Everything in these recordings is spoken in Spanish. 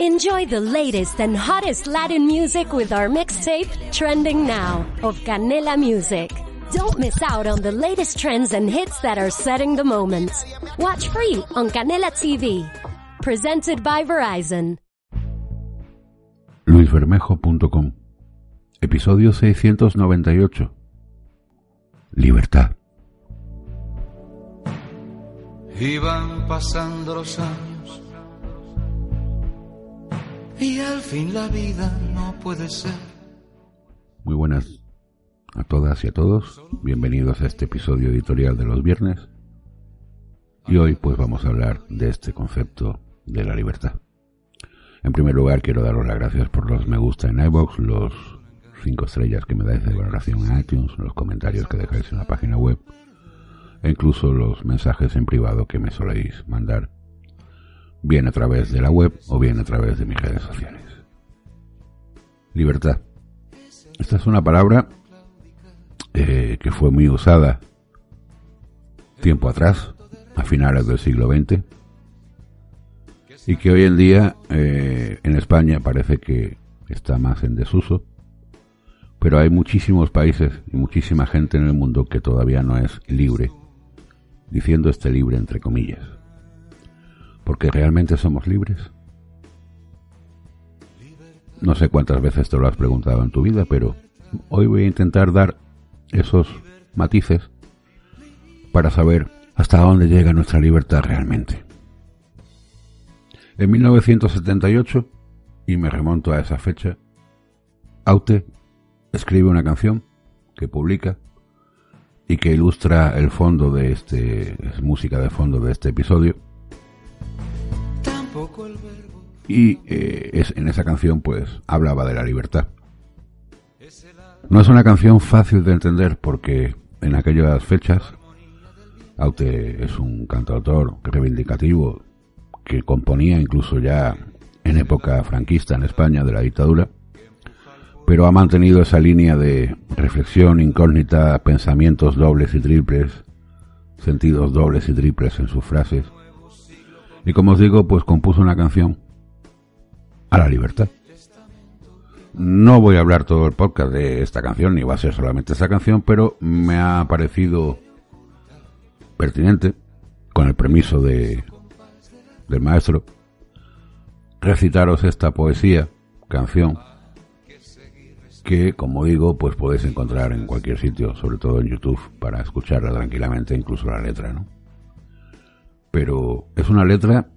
Enjoy the latest and hottest Latin music with our mixtape, Trending Now, of Canela Music. Don't miss out on the latest trends and hits that are setting the moment. Watch free on Canela TV. Presented by Verizon. luisbermejo.com Episodio 698 Libertad Iban pasando los años y al fin la vida no puede ser. Muy buenas a todas y a todos. Bienvenidos a este episodio editorial de los viernes. Y hoy pues vamos a hablar de este concepto de la libertad. En primer lugar quiero daros las gracias por los me gusta en iBox, los cinco estrellas que me dais de valoración en iTunes, los comentarios que dejáis en la página web e incluso los mensajes en privado que me soléis mandar bien a través de la web o bien a través de mis redes sociales. Libertad. Esta es una palabra eh, que fue muy usada tiempo atrás, a finales del siglo XX, y que hoy en día eh, en España parece que está más en desuso, pero hay muchísimos países y muchísima gente en el mundo que todavía no es libre, diciendo este libre entre comillas. Porque realmente somos libres. No sé cuántas veces te lo has preguntado en tu vida, pero hoy voy a intentar dar esos matices para saber hasta dónde llega nuestra libertad realmente. En 1978, y me remonto a esa fecha, Aute escribe una canción que publica y que ilustra el fondo de este, es música de fondo de este episodio. Y eh, es, en esa canción pues hablaba de la libertad. No es una canción fácil de entender porque en aquellas fechas Aute es un cantautor reivindicativo que componía incluso ya en época franquista en España de la dictadura, pero ha mantenido esa línea de reflexión incógnita, pensamientos dobles y triples, sentidos dobles y triples en sus frases. Y como os digo, pues compuso una canción a la libertad. No voy a hablar todo el podcast de esta canción, ni va a ser solamente esta canción, pero me ha parecido pertinente, con el permiso de, del maestro, recitaros esta poesía, canción, que como digo, pues podéis encontrar en cualquier sitio, sobre todo en YouTube, para escucharla tranquilamente, incluso la letra, ¿no? Pero es una letra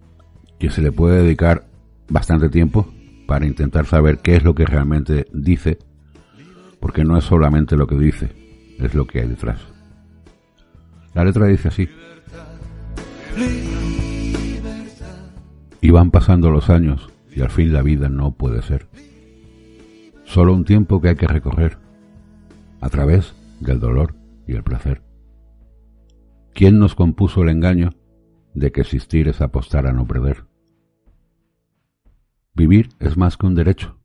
que se le puede dedicar bastante tiempo para intentar saber qué es lo que realmente dice, porque no es solamente lo que dice, es lo que hay detrás. La letra dice así. Y van pasando los años y al fin la vida no puede ser. Solo un tiempo que hay que recorrer a través del dolor y el placer. ¿Quién nos compuso el engaño de que existir es apostar a no perder? Vivir es más que un derecho,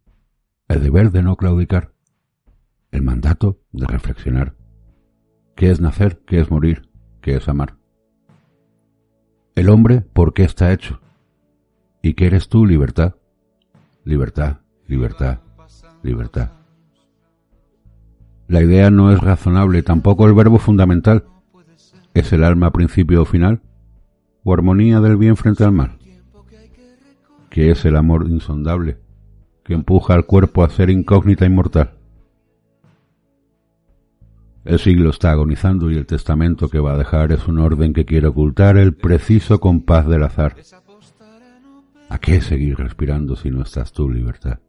el deber de no claudicar, el mandato de reflexionar. ¿Qué es nacer? ¿Qué es morir? ¿Qué es amar? El hombre, ¿por qué está hecho? ¿Y qué eres tú, libertad? Libertad, libertad, libertad. La idea no es razonable, tampoco el verbo fundamental. ¿Es el alma principio o final? ¿O armonía del bien frente al mal? ¿Qué es el amor insondable que empuja al cuerpo a ser incógnita inmortal? El siglo está agonizando y el testamento que va a dejar es un orden que quiere ocultar el preciso compás del azar. ¿A qué seguir respirando si no estás tú, libertad?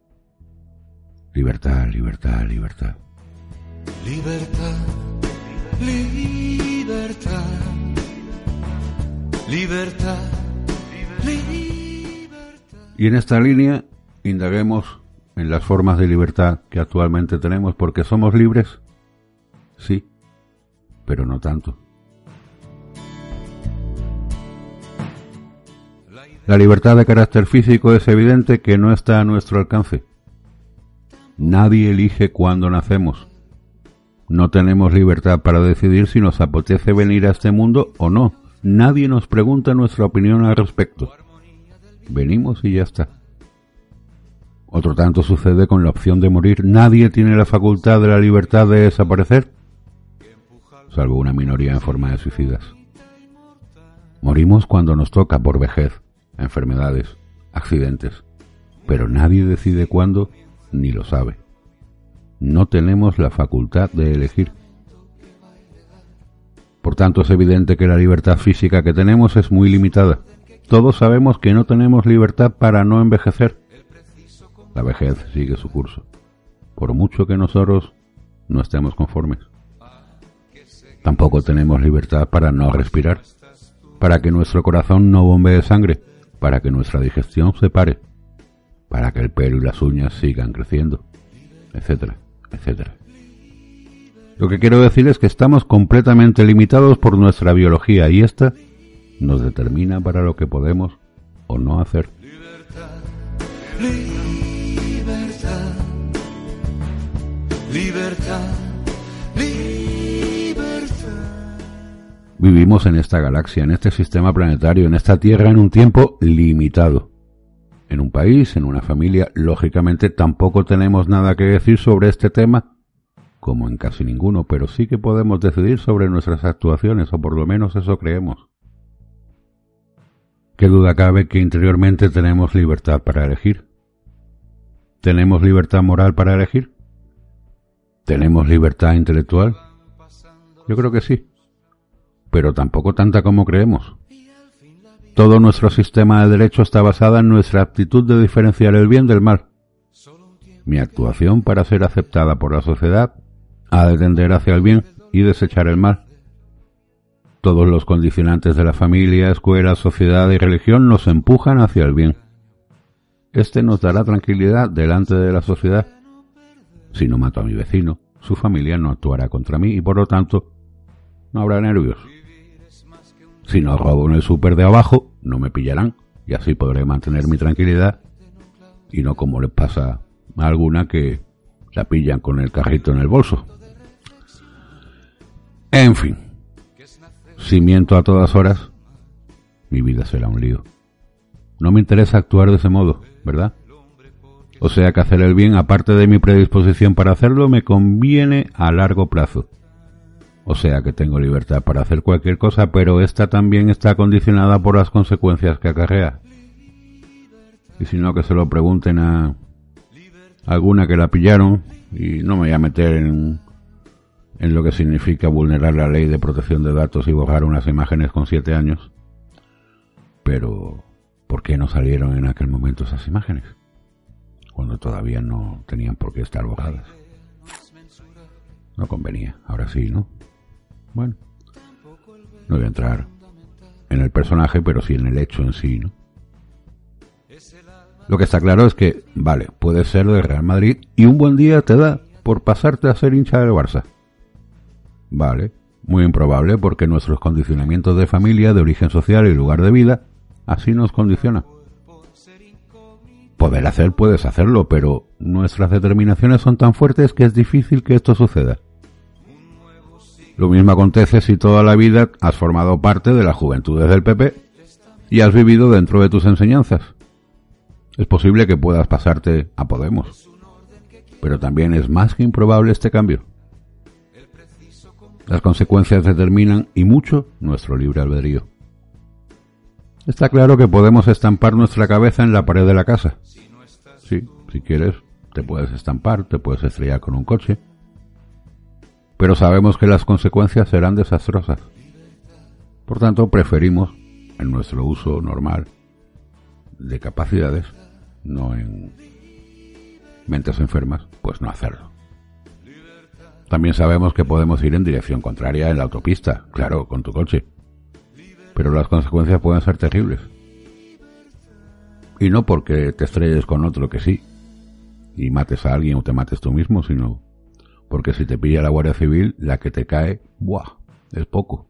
Libertad, libertad, libertad. Libertad, libertad, libertad, libertad. Y en esta línea indaguemos en las formas de libertad que actualmente tenemos porque somos libres, sí, pero no tanto. La libertad de carácter físico es evidente que no está a nuestro alcance. Nadie elige cuándo nacemos. No tenemos libertad para decidir si nos apetece venir a este mundo o no. Nadie nos pregunta nuestra opinión al respecto. Venimos y ya está. Otro tanto sucede con la opción de morir. Nadie tiene la facultad de la libertad de desaparecer, salvo una minoría en forma de suicidas. Morimos cuando nos toca por vejez, enfermedades, accidentes, pero nadie decide cuándo ni lo sabe. No tenemos la facultad de elegir. Por tanto, es evidente que la libertad física que tenemos es muy limitada. Todos sabemos que no tenemos libertad para no envejecer. La vejez sigue su curso, por mucho que nosotros no estemos conformes. Tampoco tenemos libertad para no respirar, para que nuestro corazón no bombee sangre, para que nuestra digestión se pare, para que el pelo y las uñas sigan creciendo, etcétera, etcétera. Lo que quiero decir es que estamos completamente limitados por nuestra biología y esta nos determina para lo que podemos o no hacer. Libertad, libertad, libertad. Vivimos en esta galaxia, en este sistema planetario, en esta Tierra en un tiempo limitado. En un país, en una familia, lógicamente tampoco tenemos nada que decir sobre este tema, como en casi ninguno, pero sí que podemos decidir sobre nuestras actuaciones, o por lo menos eso creemos. ¿Qué duda cabe que interiormente tenemos libertad para elegir? ¿Tenemos libertad moral para elegir? ¿Tenemos libertad intelectual? Yo creo que sí, pero tampoco tanta como creemos. Todo nuestro sistema de derecho está basado en nuestra aptitud de diferenciar el bien del mal. Mi actuación para ser aceptada por la sociedad ha de tender hacia el bien y desechar el mal. Todos los condicionantes de la familia, escuela, sociedad y religión nos empujan hacia el bien. Este nos dará tranquilidad delante de la sociedad. Si no mato a mi vecino, su familia no actuará contra mí y por lo tanto no habrá nervios. Si no robo en el súper de abajo, no me pillarán y así podré mantener mi tranquilidad y no como les pasa a alguna que la pillan con el carrito en el bolso. En fin, si miento a todas horas, mi vida será un lío. No me interesa actuar de ese modo, ¿verdad? O sea que hacer el bien, aparte de mi predisposición para hacerlo, me conviene a largo plazo. O sea que tengo libertad para hacer cualquier cosa, pero esta también está condicionada por las consecuencias que acarrea. Y si no, que se lo pregunten a alguna que la pillaron, y no me voy a meter en, en lo que significa vulnerar la ley de protección de datos y borrar unas imágenes con siete años. Pero, ¿por qué no salieron en aquel momento esas imágenes? Cuando todavía no tenían por qué estar borradas. No convenía, ahora sí, ¿no? Bueno, no voy a entrar en el personaje, pero sí en el hecho en sí, ¿no? Lo que está claro es que, vale, puedes ser de Real Madrid y un buen día te da por pasarte a ser hincha del Barça. Vale, muy improbable porque nuestros condicionamientos de familia, de origen social y lugar de vida así nos condiciona. Poder hacer puedes hacerlo, pero nuestras determinaciones son tan fuertes que es difícil que esto suceda. Lo mismo acontece si toda la vida has formado parte de las juventudes del PP y has vivido dentro de tus enseñanzas. Es posible que puedas pasarte a Podemos, pero también es más que improbable este cambio. Las consecuencias determinan y mucho nuestro libre albedrío. Está claro que podemos estampar nuestra cabeza en la pared de la casa. Sí, si quieres, te puedes estampar, te puedes estrellar con un coche, pero sabemos que las consecuencias serán desastrosas. Por tanto, preferimos, en nuestro uso normal de capacidades, no en mentes enfermas, pues no hacerlo. También sabemos que podemos ir en dirección contraria en la autopista, claro, con tu coche. Pero las consecuencias pueden ser terribles. Y no porque te estrelles con otro que sí, y mates a alguien o te mates tú mismo, sino porque si te pilla la Guardia Civil, la que te cae, ¡buah! Es poco.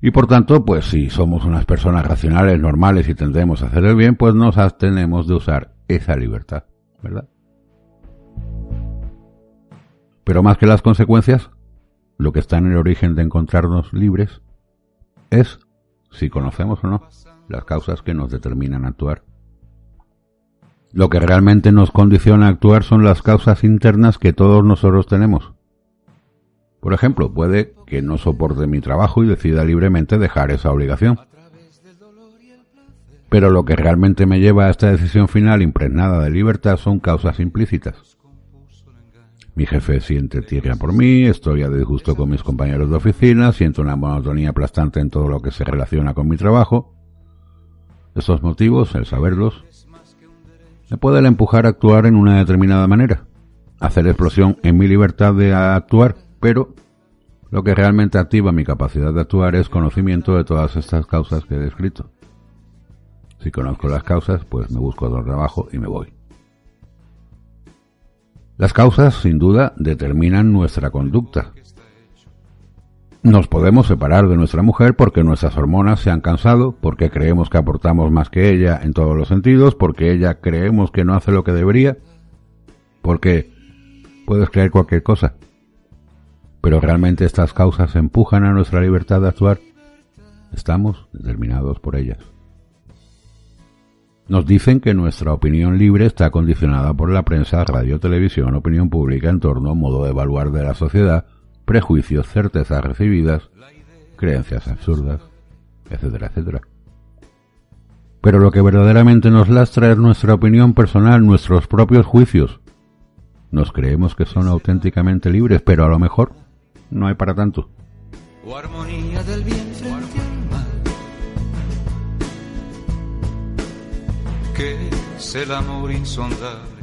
Y por tanto, pues si somos unas personas racionales, normales y tendemos a hacer el bien, pues nos abstenemos de usar esa libertad, ¿verdad? Pero más que las consecuencias, lo que está en el origen de encontrarnos libres es si conocemos o no las causas que nos determinan actuar. Lo que realmente nos condiciona a actuar son las causas internas que todos nosotros tenemos. Por ejemplo, puede que no soporte mi trabajo y decida libremente dejar esa obligación. Pero lo que realmente me lleva a esta decisión final impregnada de libertad son causas implícitas. Mi jefe siente tierra por mí, estoy a disgusto con mis compañeros de oficina, siento una monotonía aplastante en todo lo que se relaciona con mi trabajo. Estos motivos, el saberlos, me pueden empujar a actuar en una determinada manera, hacer explosión en mi libertad de actuar, pero lo que realmente activa mi capacidad de actuar es conocimiento de todas estas causas que he descrito. Si conozco las causas, pues me busco otro trabajo y me voy. Las causas, sin duda, determinan nuestra conducta. Nos podemos separar de nuestra mujer porque nuestras hormonas se han cansado, porque creemos que aportamos más que ella en todos los sentidos, porque ella creemos que no hace lo que debería, porque puedes creer cualquier cosa. Pero realmente estas causas empujan a nuestra libertad de actuar. Estamos determinados por ellas. Nos dicen que nuestra opinión libre está condicionada por la prensa, radio, televisión, opinión pública, entorno, modo de evaluar de la sociedad, prejuicios, certezas recibidas, creencias absurdas, etcétera, etcétera. Pero lo que verdaderamente nos lastra es nuestra opinión personal, nuestros propios juicios. Nos creemos que son auténticamente libres, pero a lo mejor no hay para tanto. El amor insondable.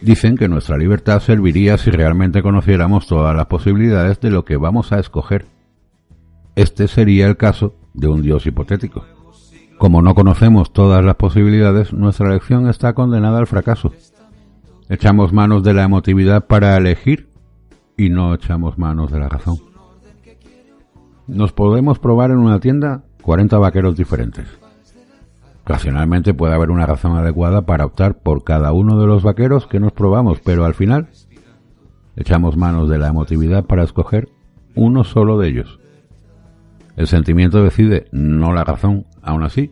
Dicen que nuestra libertad serviría si realmente conociéramos todas las posibilidades de lo que vamos a escoger. Este sería el caso de un Dios hipotético. Como no conocemos todas las posibilidades, nuestra elección está condenada al fracaso. Echamos manos de la emotividad para elegir y no echamos manos de la razón. Nos podemos probar en una tienda 40 vaqueros diferentes Racionalmente puede haber una razón adecuada para optar por cada uno de los vaqueros que nos probamos, pero al final echamos manos de la emotividad para escoger uno solo de ellos. El sentimiento decide, no la razón. Aún así,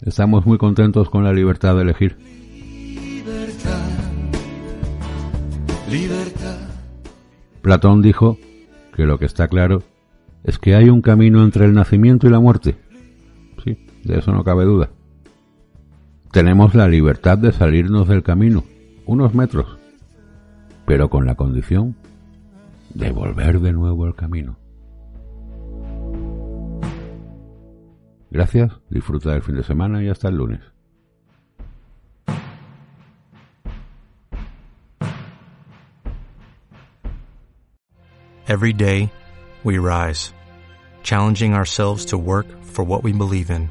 estamos muy contentos con la libertad de elegir. Platón dijo que lo que está claro es que hay un camino entre el nacimiento y la muerte de eso no cabe duda. Tenemos la libertad de salirnos del camino, unos metros, pero con la condición de volver de nuevo al camino. Gracias, disfruta del fin de semana y hasta el lunes. Every day, we rise, challenging ourselves to work for what we believe in.